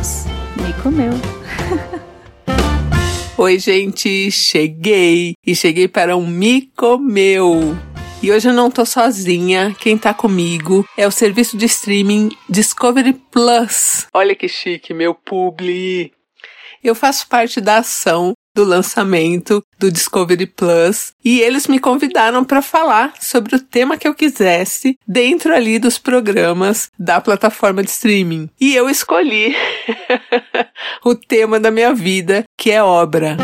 irmãos. Me comeu. Oi, gente, cheguei e cheguei para um Me Comeu. E hoje eu não tô sozinha, quem tá comigo é o serviço de streaming Discovery Plus. Olha que chique, meu publi. Eu faço parte da ação do lançamento do Discovery Plus e eles me convidaram para falar sobre o tema que eu quisesse dentro ali dos programas da plataforma de streaming. E eu escolhi o tema da minha vida, que é obra.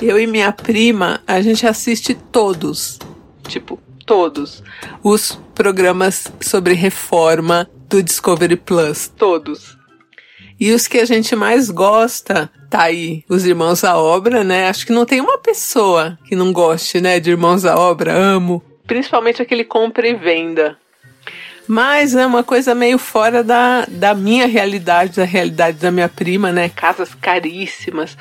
Eu e minha prima, a gente assiste todos, tipo, todos os programas sobre reforma do Discovery Plus, todos. E os que a gente mais gosta, tá aí, os Irmãos à Obra, né? Acho que não tem uma pessoa que não goste, né, de Irmãos à Obra, amo. Principalmente aquele compra e venda. Mas é uma coisa meio fora da, da minha realidade, da realidade da minha prima, né? Casas caríssimas,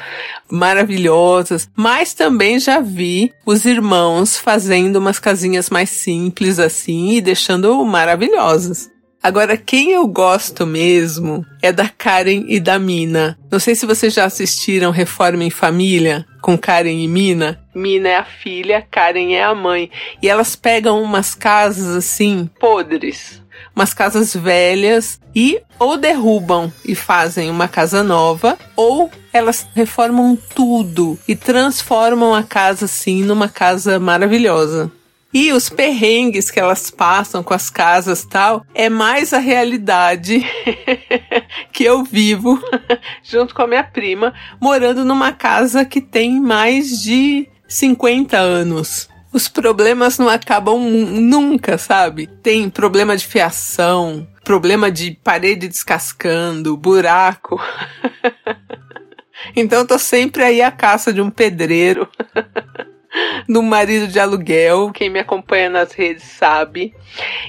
maravilhosas. Mas também já vi os irmãos fazendo umas casinhas mais simples assim e deixando maravilhosas. Agora, quem eu gosto mesmo é da Karen e da Mina. Não sei se vocês já assistiram Reforma em Família com Karen e Mina. Mina é a filha, Karen é a mãe. E elas pegam umas casas assim, podres. Umas casas velhas e ou derrubam e fazem uma casa nova, ou elas reformam tudo e transformam a casa assim numa casa maravilhosa. E os perrengues que elas passam com as casas tal, é mais a realidade que eu vivo junto com a minha prima, morando numa casa que tem mais de 50 anos. Os problemas não acabam nunca, sabe? Tem problema de fiação, problema de parede descascando, buraco. então eu tô sempre aí à caça de um pedreiro. No marido de aluguel. Quem me acompanha nas redes sabe.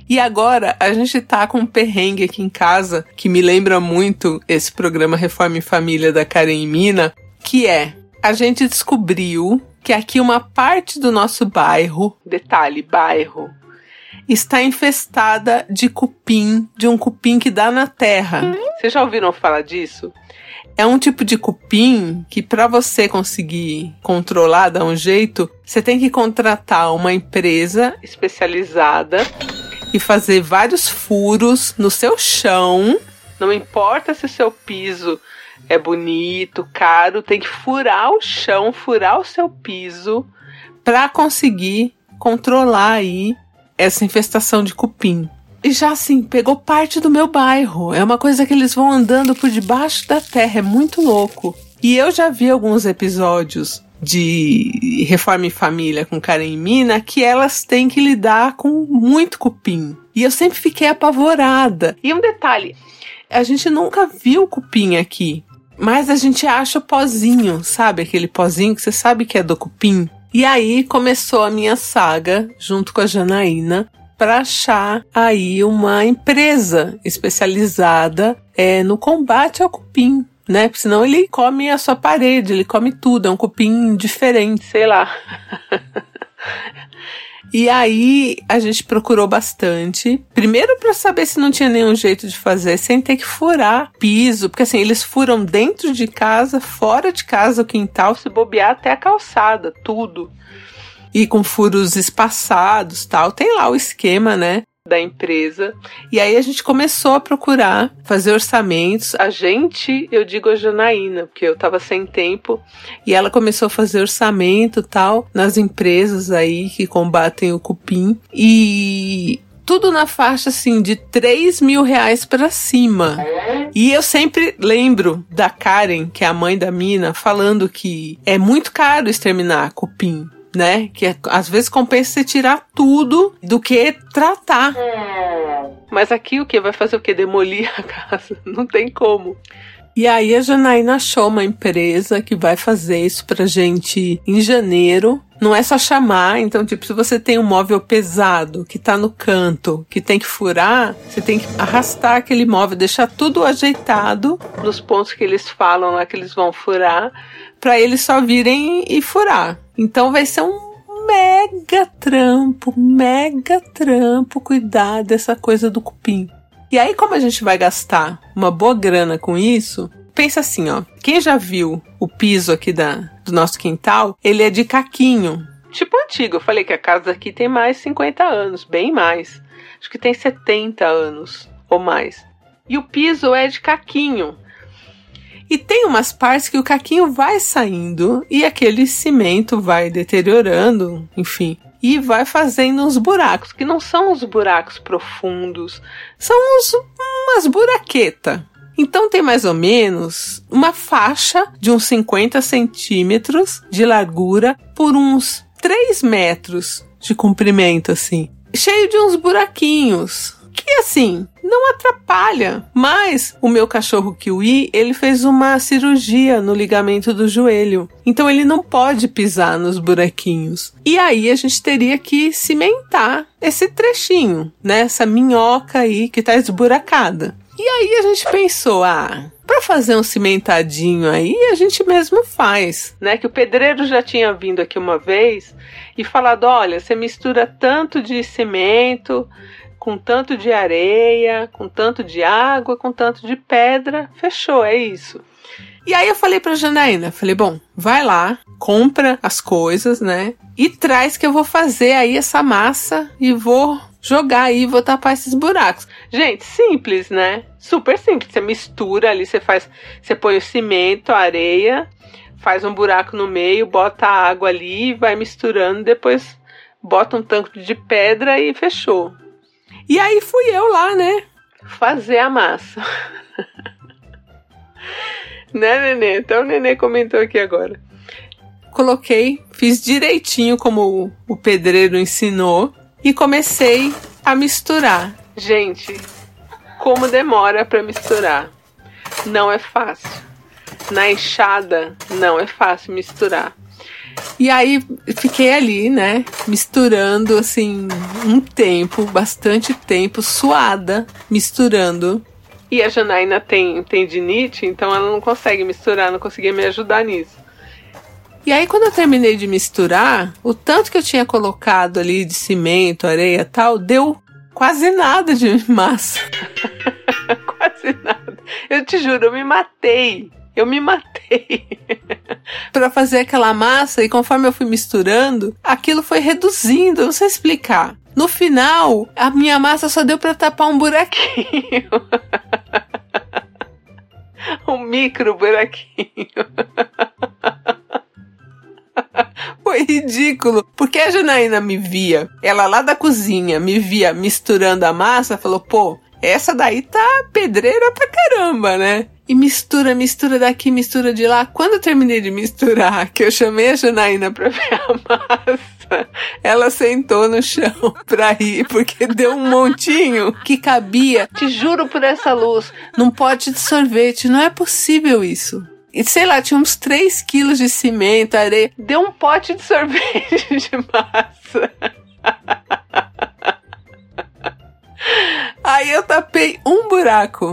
E agora a gente tá com um perrengue aqui em casa que me lembra muito esse programa Reforma em Família da Karen e Mina, que é a gente descobriu que aqui uma parte do nosso bairro, detalhe, bairro, está infestada de cupim, de um cupim que dá na terra. Vocês já ouviram falar disso? É um tipo de cupim que para você conseguir controlar, dar um jeito, você tem que contratar uma empresa especializada e fazer vários furos no seu chão. Não importa se o seu piso é bonito, caro, tem que furar o chão, furar o seu piso para conseguir controlar aí essa infestação de cupim. E já assim, pegou parte do meu bairro. É uma coisa que eles vão andando por debaixo da terra, é muito louco. E eu já vi alguns episódios de Reforma em Família com Karen e Mina que elas têm que lidar com muito cupim. E eu sempre fiquei apavorada. E um detalhe, a gente nunca viu cupim aqui. Mas a gente acha o pozinho, sabe? Aquele pozinho que você sabe que é do cupim. E aí começou a minha saga, junto com a Janaína, para achar aí uma empresa especializada é, no combate ao cupim. Né? Porque senão ele come a sua parede, ele come tudo, é um cupim diferente, sei lá. E aí a gente procurou bastante. Primeiro para saber se não tinha nenhum jeito de fazer sem ter que furar piso, porque assim, eles furam dentro de casa, fora de casa, o quintal, se bobear até a calçada, tudo e com furos espaçados, tal. Tem lá o esquema, né? da empresa. E aí a gente começou a procurar fazer orçamentos. A gente, eu digo a Janaína, porque eu tava sem tempo, e ela começou a fazer orçamento tal nas empresas aí que combatem o cupim. E tudo na faixa assim de 3 mil reais para cima. E eu sempre lembro da Karen, que é a mãe da mina, falando que é muito caro exterminar cupim né? Que é, às vezes compensa você tirar tudo do que tratar. Mas aqui o que? Vai fazer o que? Demolir a casa? Não tem como. E aí a Janaína achou uma empresa que vai fazer isso pra gente em janeiro. Não é só chamar, então, tipo, se você tem um móvel pesado que tá no canto, que tem que furar, você tem que arrastar aquele móvel, deixar tudo ajeitado nos pontos que eles falam lá que eles vão furar, para eles só virem e furar. Então vai ser um mega trampo, mega trampo cuidar dessa coisa do cupim. E aí, como a gente vai gastar uma boa grana com isso, pensa assim, ó. Quem já viu o piso aqui da, do nosso quintal, ele é de caquinho. Tipo antigo. Eu falei que a casa aqui tem mais 50 anos, bem mais. Acho que tem 70 anos ou mais. E o piso é de caquinho. E tem umas partes que o caquinho vai saindo e aquele cimento vai deteriorando, enfim, e vai fazendo uns buracos, que não são uns buracos profundos, são uns, umas buraquetas. Então tem mais ou menos uma faixa de uns 50 centímetros de largura por uns 3 metros de comprimento, assim. Cheio de uns buraquinhos que assim, não atrapalha. Mas o meu cachorro Kiwi, ele fez uma cirurgia no ligamento do joelho. Então ele não pode pisar nos buraquinhos. E aí a gente teria que cimentar esse trechinho, né? Minhoca aí que tá esburacada. E aí a gente pensou, ah, para fazer um cimentadinho aí, a gente mesmo faz, né? Que o pedreiro já tinha vindo aqui uma vez e falado, olha, você mistura tanto de cimento, com tanto de areia, com tanto de água, com tanto de pedra, fechou, é isso. E aí eu falei pra Janaína, falei, bom, vai lá, compra as coisas, né? E traz que eu vou fazer aí essa massa e vou jogar aí, vou tapar esses buracos. Gente, simples, né? Super simples. Você mistura ali, você faz, você põe o cimento, a areia, faz um buraco no meio, bota a água ali, vai misturando, depois bota um tanque de pedra e fechou. E aí fui eu lá, né? Fazer a massa. né, Nenê? Então o Nenê comentou aqui agora. Coloquei, fiz direitinho como o pedreiro ensinou e comecei a misturar. Gente, como demora para misturar? Não é fácil. Na enxada não é fácil misturar. E aí fiquei ali, né, misturando assim um tempo, bastante tempo, suada, misturando. E a Janaína tem tendinite, então ela não consegue misturar, não conseguia me ajudar nisso. E aí, quando eu terminei de misturar, o tanto que eu tinha colocado ali de cimento, areia tal, deu quase nada de massa. quase nada. Eu te juro, eu me matei. Eu me matei para fazer aquela massa e conforme eu fui misturando, aquilo foi reduzindo, não sei explicar. No final, a minha massa só deu para tapar um buraquinho. um micro buraquinho. Foi ridículo, porque a Janaína me via, ela lá da cozinha, me via misturando a massa, falou: pô, essa daí tá pedreira pra caramba, né? E mistura, mistura daqui, mistura de lá. Quando eu terminei de misturar, que eu chamei a Janaína pra ver a massa, ela sentou no chão pra rir, porque deu um montinho que cabia. Te juro por essa luz, num pote de sorvete. Não é possível isso. E sei lá, tinha uns 3 quilos de cimento, areia. Deu um pote de sorvete de massa. Aí eu tapei um buraco.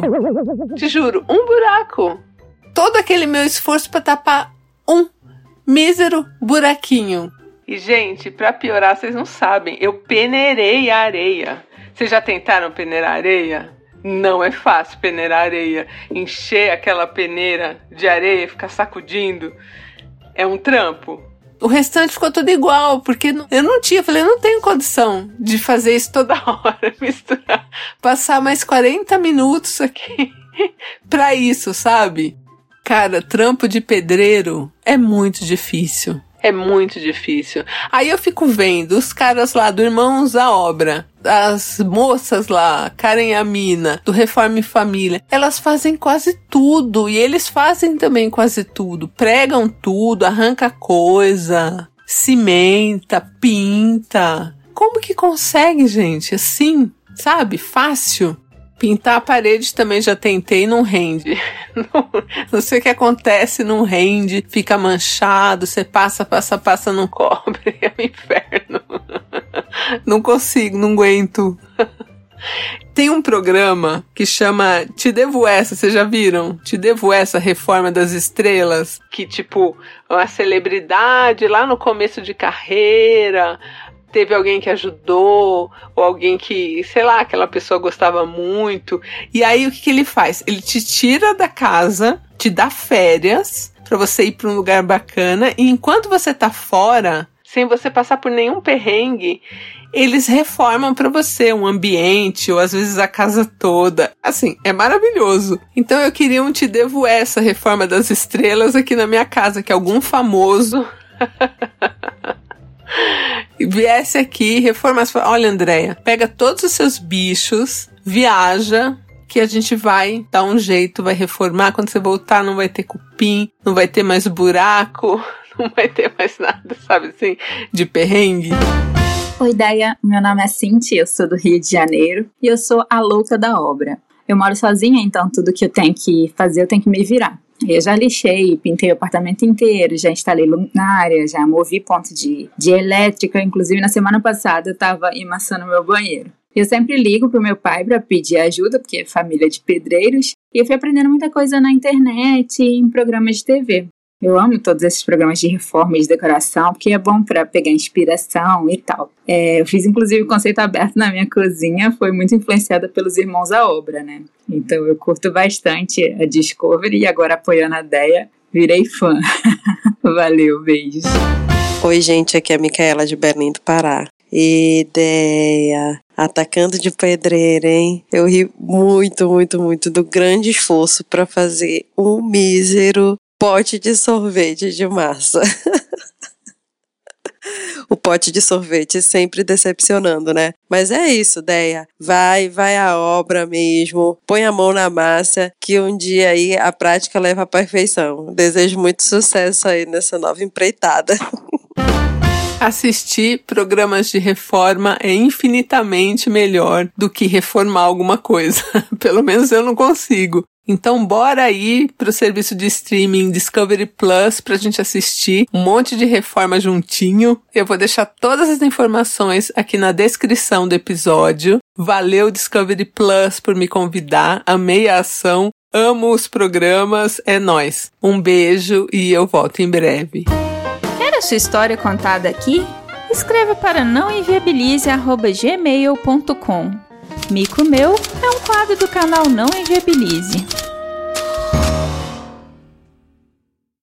Te juro, um buraco. Todo aquele meu esforço para tapar um mísero buraquinho. E, gente, para piorar, vocês não sabem, eu peneirei a areia. Vocês já tentaram peneirar areia? Não é fácil peneirar areia. Encher aquela peneira de areia, ficar sacudindo. É um trampo. O restante ficou tudo igual, porque eu não tinha, falei, eu não tenho condição de fazer isso toda hora, misturar, passar mais 40 minutos aqui pra isso, sabe? Cara, trampo de pedreiro é muito difícil. É muito difícil. Aí eu fico vendo os caras lá do Irmãos à Obra, as moças lá, Karen e a Mina, do Reforme Família, elas fazem quase tudo e eles fazem também quase tudo. Pregam tudo, arranca coisa, cimenta, pinta. Como que consegue, gente? Assim, sabe? Fácil. Pintar a parede também já tentei, não rende. Não, não sei o que acontece, não rende, fica manchado, você passa, passa, passa, não cobre, é um inferno. Não consigo, não aguento. Tem um programa que chama Te Devo Essa, vocês já viram? Te Devo Essa, Reforma das Estrelas. Que, tipo, uma celebridade lá no começo de carreira teve alguém que ajudou, ou alguém que, sei lá, aquela pessoa gostava muito. E aí o que, que ele faz? Ele te tira da casa, te dá férias para você ir para um lugar bacana, e enquanto você tá fora, sem você passar por nenhum perrengue, eles reformam para você um ambiente ou às vezes a casa toda. Assim, é maravilhoso. Então eu queria um te devo essa reforma das estrelas aqui na minha casa, que algum famoso viesse aqui, reformasse. Olha, Andréia, pega todos os seus bichos, viaja, que a gente vai dar um jeito, vai reformar. Quando você voltar, não vai ter cupim, não vai ter mais buraco, não vai ter mais nada, sabe assim, de perrengue. Oi, Deia. Meu nome é Cintia, eu sou do Rio de Janeiro e eu sou a louca da obra. Eu moro sozinha, então tudo que eu tenho que fazer eu tenho que me virar. Eu já lixei, pintei o apartamento inteiro, já instalei luminária, já movi ponto de, de elétrica. Inclusive, na semana passada eu estava emassando meu banheiro. Eu sempre ligo pro meu pai para pedir ajuda, porque é família de pedreiros, e eu fui aprendendo muita coisa na internet e em programas de TV. Eu amo todos esses programas de reforma e de decoração, porque é bom para pegar inspiração e tal. É, eu fiz inclusive o conceito aberto na minha cozinha, foi muito influenciada pelos irmãos à obra, né? Então eu curto bastante a Discovery e agora apoiando a Deia, virei fã. Valeu, beijos. Oi, gente, aqui é a Micaela de Berlim do Pará. Ideia. Atacando de pedreira, hein? Eu ri muito, muito, muito do grande esforço para fazer um mísero pote de sorvete de massa. o pote de sorvete sempre decepcionando, né? Mas é isso, Deia. Vai, vai a obra mesmo. Põe a mão na massa, que um dia aí a prática leva à perfeição. Desejo muito sucesso aí nessa nova empreitada. Assistir programas de reforma é infinitamente melhor do que reformar alguma coisa. Pelo menos eu não consigo. Então, bora aí pro serviço de streaming Discovery Plus pra gente assistir um monte de reforma juntinho. Eu vou deixar todas as informações aqui na descrição do episódio. Valeu Discovery Plus por me convidar. Amei a ação. Amo os programas. É nós. Um beijo e eu volto em breve. Quer a sua história contada aqui? Escreva para nãoenviabilize@gmail.com. Mico Meu é um quadro do canal Não Enviabilize.